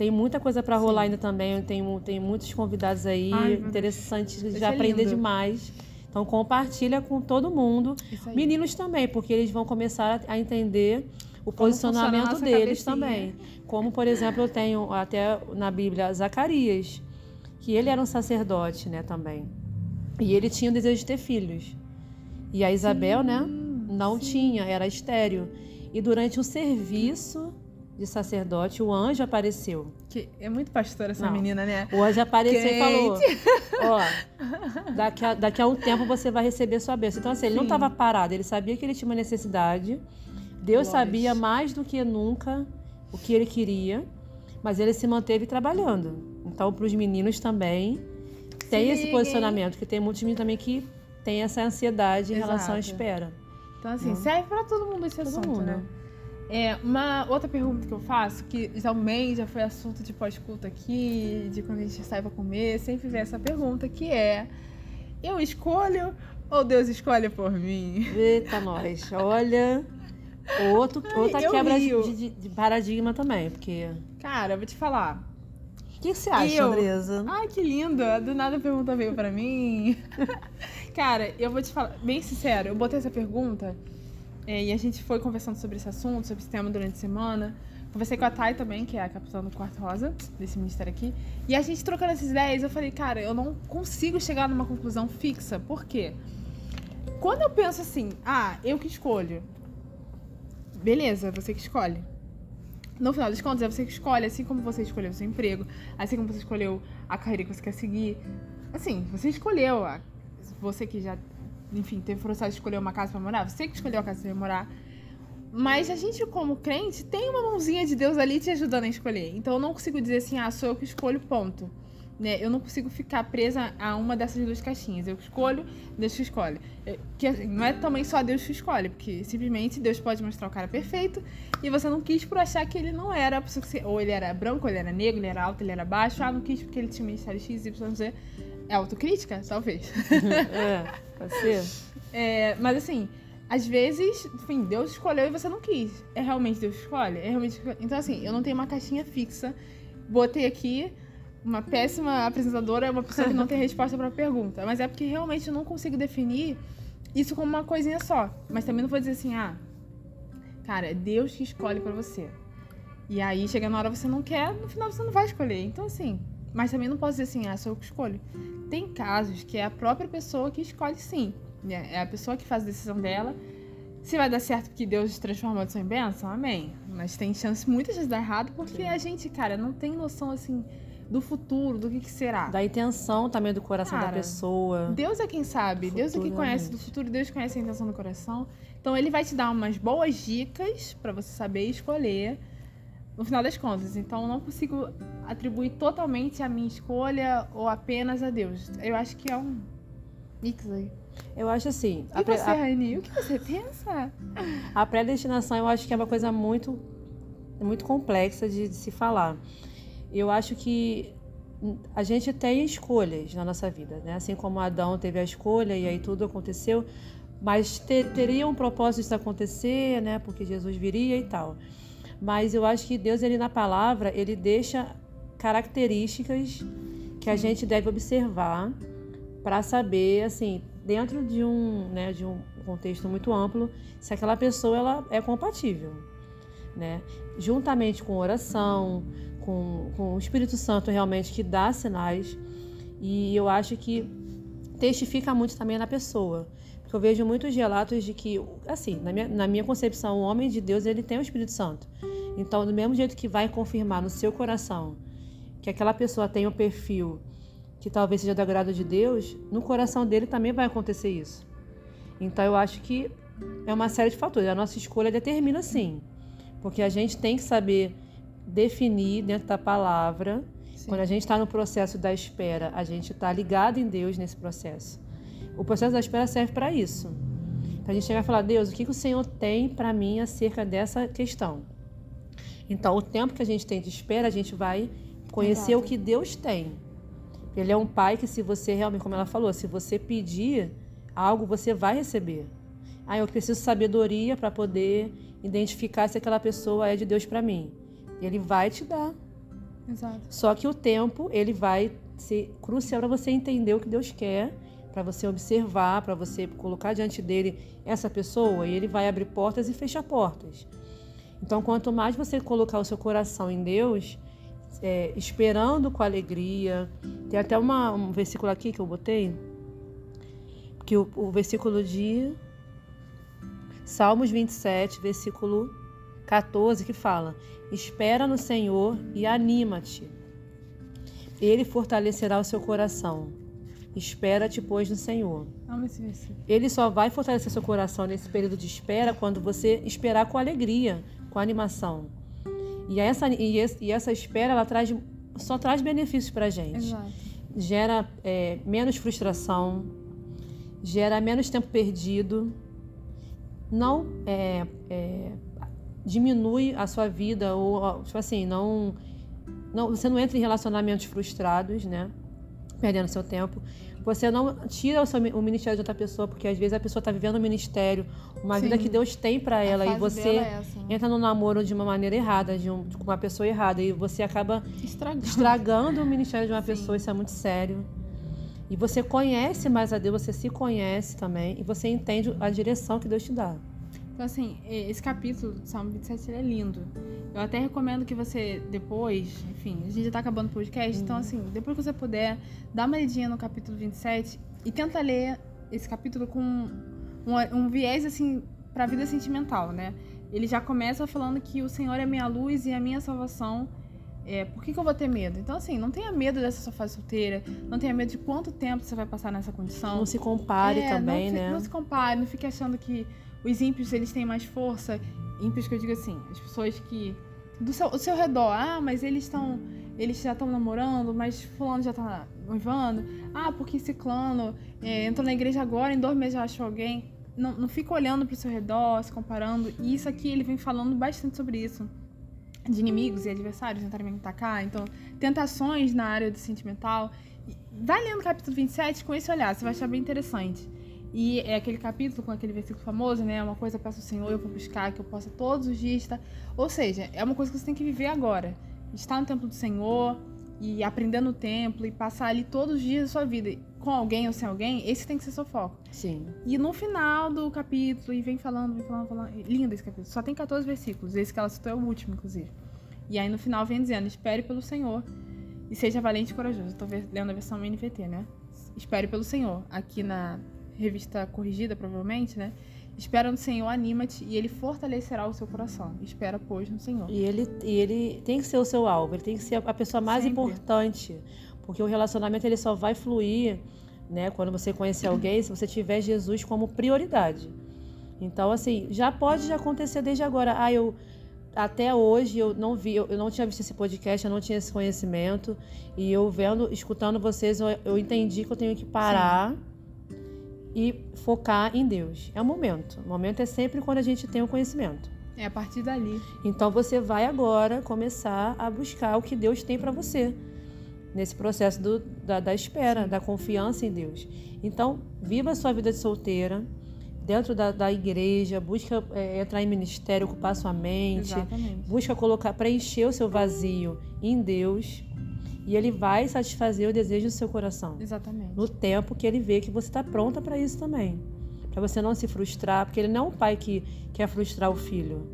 S2: Tem muita coisa pra rolar ainda também. Tem, tem muitos convidados aí
S1: Ai,
S2: interessantes de
S1: ser
S2: aprender demais. Então compartilha com todo mundo. Meninos também, porque eles vão começar a entender o
S1: Como
S2: posicionamento deles
S1: cabecinha.
S2: também. Como, por exemplo, eu tenho até na Bíblia Zacarias, que ele era um sacerdote, né, também. E ele tinha o desejo de ter filhos. E a Isabel, né, não
S1: sim.
S2: tinha, era estéreo. E durante o serviço de sacerdote, o anjo apareceu.
S1: Que é muito pastora essa
S2: Não.
S1: menina, né?
S2: O anjo apareceu e falou: *laughs* Ó, daqui a, daqui a um tempo você vai receber sua bênção. Então, assim, ele não estava parado, ele sabia que ele tinha uma necessidade. Deus sabia mais do que nunca o que ele queria, mas ele se manteve trabalhando. Então, para os meninos também, tem esse posicionamento, que tem muitos meninos também que tem essa ansiedade em relação à
S1: Exato.
S2: espera.
S1: Então, assim,
S2: Não.
S1: serve pra todo mundo esse
S2: Todo
S1: assunto,
S2: mundo.
S1: né? É, uma outra pergunta que eu faço, que também já foi assunto de pós-culto aqui, de quando a gente sai pra comer, sempre vem essa pergunta, que é: eu escolho ou Deus escolhe por mim?
S2: Eita, nós. Olha, outro, outra quebra de, de- de paradigma também, porque...
S1: Cara, eu vou te falar.
S2: O que você acha,
S1: Eu?
S2: Andresa?
S1: Ai, que linda! Do nada a pergunta veio pra mim. *laughs* Cara, eu vou te falar, bem sincero, eu botei essa pergunta é, e a gente foi conversando sobre esse assunto, sobre esse tema durante a semana. Conversei com a Thay também, que é a capitã do Quarto Rosa, desse ministério aqui. E a gente trocando essas ideias, eu falei, cara, eu não consigo chegar numa conclusão fixa. Por quê? Quando eu penso assim, ah, eu que escolho. Beleza, você que escolhe. No final das contas, é você que escolhe, assim como você escolheu o seu emprego, assim como você escolheu a carreira que você quer seguir. Assim, você escolheu. a- Você que já, enfim, teve o processo de escolher uma casa pra morar, você que escolheu a casa vai morar. Mas a gente, como crente, tem uma mãozinha de Deus ali te ajudando a escolher. Então eu não consigo dizer assim, ah, sou eu que escolho, ponto. Né? Eu não consigo ficar presa a uma dessas duas caixinhas. Eu escolho, Deus que escolhe. É, Que assim, não é também só Deus que escolhe, porque simplesmente Deus pode mostrar o cara perfeito e você não quis por achar que ele não era ou ele era branco, ou ele era negro, ele era alto, ele era baixo. Ah, não quis porque ele tinha ministério X, Y, Z. É autocrítica? Talvez.
S2: é, pode ser? *laughs*
S1: É, mas assim, às vezes, enfim, Deus escolheu e você não quis. É realmente Deus que escolhe? É realmente... Então, assim, eu não tenho uma caixinha fixa. Botei aqui uma péssima apresentadora, é uma pessoa que não tem resposta pra pergunta. Mas é porque realmente eu não consigo definir isso como uma coisinha só. Mas também não vou dizer assim, ah, cara, é Deus que escolhe pra você. E aí, chega na hora você não quer, no final você não vai escolher. Então, assim, mas também não posso dizer assim, ah, sou eu que escolho. Tem casos que é a própria pessoa que escolhe sim. né? É a pessoa que faz a decisão dela. Se vai dar certo porque Deus transforma a maldição em bênção, amém. Mas tem chance, muitas vezes, de dar errado, porque
S2: Sim.
S1: a gente, cara, não tem noção, assim, do futuro, do que, que será.
S2: Da intenção também do coração da
S1: Cara,
S2: pessoa.
S1: Deus é quem sabe, Deus é quem conhece do futuro, Deus conhece a intenção do coração. Então ele vai te dar umas boas dicas pra você saber escolher. No final das contas. Então, não consigo atribuir totalmente a minha escolha ou apenas a Deus. Eu acho que é um mix aí.
S2: Eu acho assim.
S1: E você, a... Raini, o que você pensa? *laughs*
S2: A predestinação eu acho que é uma coisa muito, muito complexa de, de se falar. Eu acho que a gente tem escolhas na nossa vida, né? Assim como Adão teve a escolha e aí tudo aconteceu, mas ter, teria um propósito isso acontecer, né? Porque Jesus viria e tal. Mas eu acho que Deus ele na palavra ele deixa características que a gente deve observar para saber, assim, dentro de um, né, de um contexto muito amplo, se aquela pessoa ela é compatível, né? Juntamente com oração, com, com o Espírito Santo realmente que dá sinais. E eu acho que testifica muito também na pessoa. Porque eu vejo muitos relatos de que, assim, na minha, na minha concepção, o homem de Deus, ele tem o Espírito Santo. Então, do mesmo jeito que vai confirmar no seu coração que aquela pessoa tem um perfil que talvez seja do agrado de Deus, no coração dele também vai acontecer isso. Então, eu acho que é uma série de fatores. A nossa escolha determina sim. Porque a gente tem que saber definir dentro da palavra. Sim. Quando a gente está no processo da espera, a gente está ligado em Deus nesse processo. O processo da espera serve para isso. Para a gente chegar e falar, Deus, o que, que o Senhor tem para mim acerca dessa questão? Então, o tempo que a gente tem de espera, a gente vai conhecer Exato. o que Deus tem. Ele é um pai que, se você realmente, como ela falou, se você pedir algo, você vai receber. Ah, eu preciso sabedoria para poder identificar se aquela pessoa é de Deus para mim. Ele vai te dar.
S1: Exato.
S2: Só que o tempo, ele vai ser crucial para você entender o que Deus quer, para você observar, para você colocar diante dele essa pessoa e ele vai abrir portas e fechar portas. Então, quanto mais você colocar o seu coração em Deus, é, esperando com alegria. Tem até uma, um versículo aqui que eu botei, que o, o versículo de Salmos 27, versículo 14, que fala: Espera no Senhor e anima-te. Ele fortalecerá o seu coração. Espera-te, pois, no Senhor. Ele só vai fortalecer seu coração nesse período de espera quando você esperar com alegria, com animação. E essa, e essa espera, ela traz, só traz benefícios para a gente.
S1: Exato.
S2: Gera é, menos frustração, gera menos tempo perdido, não é, é, diminui a sua vida ou tipo assim não não você não entra em relacionamentos frustrados né perdendo seu tempo você não tira o, seu, o ministério de outra pessoa porque às vezes a pessoa está vivendo um ministério uma Sim. vida que Deus tem para ela e você é né? entra no namoro de uma maneira errada de, um, de, uma pessoa errada e você acaba estragando, estragando o ministério de uma Sim. pessoa isso é muito sério e você conhece mais a Deus você se conhece também e você entende a direção que Deus te dá
S1: então, assim, esse capítulo do Salmo 27 é lindo. Eu até recomendo que você depois, enfim, a gente já tá acabando o podcast, uhum. então, assim, depois que você puder, dá uma lidinha no capítulo 27 e tenta ler esse capítulo com um, um viés, assim, pra vida sentimental, né? Ele já começa falando que o Senhor é minha luz e a minha salvação. É, por que, que, eu vou ter medo? Então, assim, não tenha medo dessa sua fase solteira, não tenha medo de quanto tempo você vai passar nessa condição.
S2: Não se compare é, também,
S1: não,
S2: né?
S1: Não se compare, não fique achando que os ímpios eles têm mais força. Ímpios que eu digo assim, as pessoas que do seu, do seu redor, ah, mas eles estão eles já estão namorando, mas fulano já tá noivando. Ah, porque ciclano é, entrou na igreja agora, em dois meses já achou alguém. Não, não fica olhando para o seu redor, se comparando. E isso aqui ele vem falando bastante sobre isso. De inimigos e adversários tentarem me atacar. Então, tentações na área do sentimental. Vai lendo o capítulo 27 com esse olhar, você vai achar bem interessante. E é aquele capítulo com aquele versículo famoso, né? Uma coisa peço ao Senhor, eu vou buscar, que eu possa todos os dias estar. Ou seja, é uma coisa que você tem que viver agora. Estar no templo do Senhor e aprender no templo e passar ali todos os dias da sua vida com alguém ou sem alguém, esse tem que ser seu foco.
S2: Sim.
S1: E no final do capítulo, e vem falando, vem falando, falando. Lindo esse capítulo. Só tem 14 versículos. Esse que ela citou é o último, inclusive. E aí no final vem dizendo: espere pelo Senhor e seja valente e corajoso. Estou lendo a versão NVT, né? Espere pelo Senhor. Aqui na revista corrigida, provavelmente, né? Espera no Senhor, anima-te e ele fortalecerá o seu coração. Espera, pois, no Senhor.
S2: E ele, e ele tem que ser o seu alvo, ele tem que ser a pessoa mais Sempre. importante. Porque o relacionamento ele só vai fluir, né? Quando você conhecer alguém, se você tiver Jesus como prioridade. Então, assim, já pode já acontecer desde agora. Ah, eu até hoje eu não vi, eu não tinha visto esse podcast, eu não tinha esse conhecimento. E eu vendo, escutando vocês, eu, eu entendi que eu tenho que parar Sim. E focar em Deus. É o momento. O momento é sempre quando a gente tem o conhecimento.
S1: É a partir dali.
S2: Então você vai agora começar a buscar o que Deus tem para você nesse processo do, da, da espera, da confiança em Deus. Então, viva a sua vida de solteira dentro da, da igreja, busca é, entrar em ministério, ocupar sua mente, Exatamente. busca colocar, preencher o seu vazio em Deus. E ele vai satisfazer o desejo do seu coração.
S1: Exatamente.
S2: No tempo que ele vê que você está pronta para isso também. Para você não se frustrar, porque ele não é um pai que quer frustrar o filho.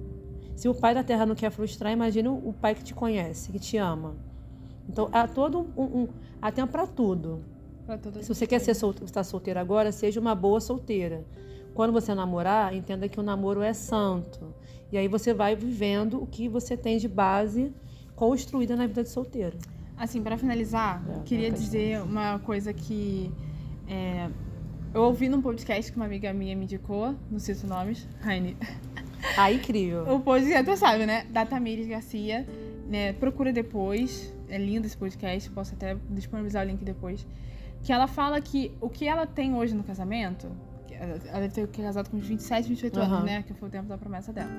S2: Se o pai da terra não quer frustrar, imagine o pai que te conhece, que te ama. Então, há todo um, um há tempo para tudo. Se você quer ser estar solteira agora, seja uma boa solteira. Quando você namorar, entenda que o namoro é santo. E aí você vai vivendo o que você tem de base construída na vida de solteiro.
S1: Assim, para finalizar, é, queria dizer uma coisa que é, eu ouvi num podcast que uma amiga minha me indicou, não cito nomes, Raine. *laughs*
S2: Ah, incrível.
S1: o podcast, tu sabe, né? Da Tamires Garcia. Né? Procura depois. É lindo esse podcast, posso até disponibilizar o link depois. Que ela fala que o que ela tem hoje no casamento ela deve ter casado com uns 27, 28 uhum. anos, né? Que foi o tempo da promessa dela.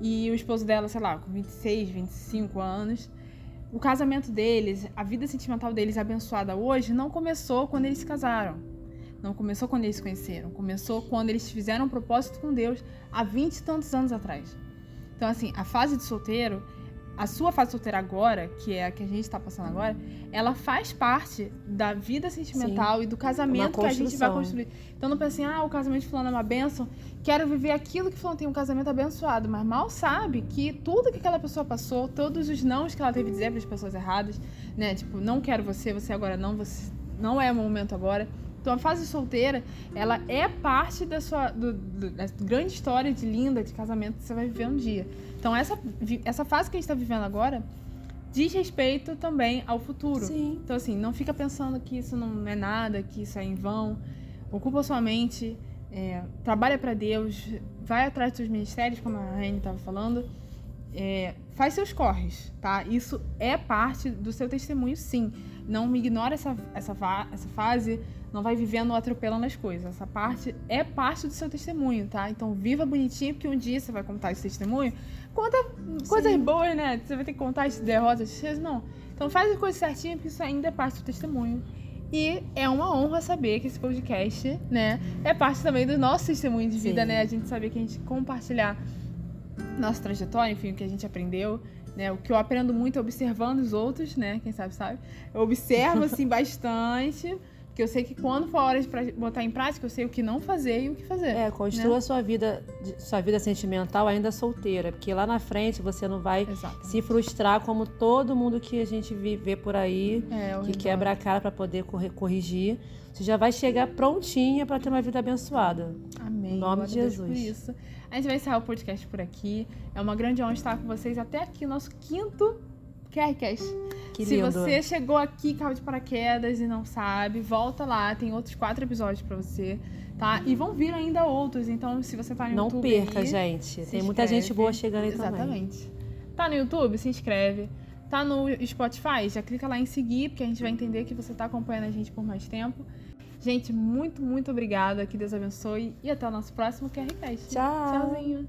S1: E o esposo dela, sei lá, com 26, 25 anos. O casamento deles, a vida sentimental deles abençoada hoje, não começou quando eles se casaram. Não começou quando eles se conheceram. Começou quando eles fizeram um propósito com Deus há 20 e tantos anos atrás. Então, assim, a fase de solteiro a sua fase solteira agora, que é a que a gente está passando agora, ela faz parte da vida sentimental Sim. e do casamento que a gente vai construir. Então não pense assim, ah, o casamento de fulano é uma bênção, quero viver aquilo que fulano tem um casamento abençoado, mas mal sabe que tudo que aquela pessoa passou, todos os nãos que ela teve que dizer para as pessoas erradas, né, tipo, não quero você, você agora não, você não é o momento agora. Então a fase solteira, ela é parte da sua do, do, da grande história de linda de casamento que você vai viver um dia. Então, essa, essa fase que a gente está vivendo agora diz respeito também ao futuro.
S2: Sim.
S1: Então, assim, não fica pensando que isso não é nada, que isso é em vão. Ocupa sua mente, é, trabalha para Deus, vai atrás dos seus ministérios, como a Raine estava falando. É, faz seus corres, tá? Isso é parte do seu testemunho, sim. Não me ignora essa, essa, essa fase, não vai vivendo atropelando as coisas. Essa parte é parte do seu testemunho, tá? Então viva bonitinho, porque um dia você vai contar esse testemunho Conta coisas boas, né? Você vai ter que contar as derrotas. Não. Então faz as coisas certinho, porque isso ainda é parte do testemunho. E é uma honra saber que esse podcast, né, é parte também do nosso testemunho de vida, Sim. né? A gente saber que a gente compartilhar nossa trajetória, enfim, o que a gente aprendeu, né? O que eu aprendo muito é observando os outros, né? Quem sabe sabe. Eu observo assim *laughs* bastante porque eu sei que quando for a hora de botar em prática, eu sei o que não fazer e o que fazer.
S2: É, construa né? sua vida, sua vida sentimental ainda solteira, porque lá na frente você não vai Exatamente. se frustrar como todo mundo que a gente vê por aí, é, que quebra a cara para poder corrigir. Você já vai chegar prontinha para ter uma vida abençoada.
S1: Amém.
S2: Em nome de Jesus.
S1: Por isso. A gente vai encerrar o podcast por aqui. É uma grande honra estar com vocês até aqui, nosso quinto QRCast.
S2: Que
S1: Se
S2: lindo.
S1: você chegou aqui, caiu de paraquedas e não sabe, volta lá, tem outros quatro episódios para você, tá? E vão vir ainda outros, então se você tá no
S2: não
S1: YouTube...
S2: Não perca, aí, gente. Tem muita gente boa chegando aí
S1: Exatamente.
S2: também.
S1: Tá no YouTube? Se inscreve. Tá no Spotify? Já clica lá em seguir, porque a gente vai entender que você tá acompanhando a gente por mais tempo. Gente, muito, muito obrigada. Que Deus abençoe. E até o nosso próximo QRCast.
S2: Tchau.
S1: Tchauzinho.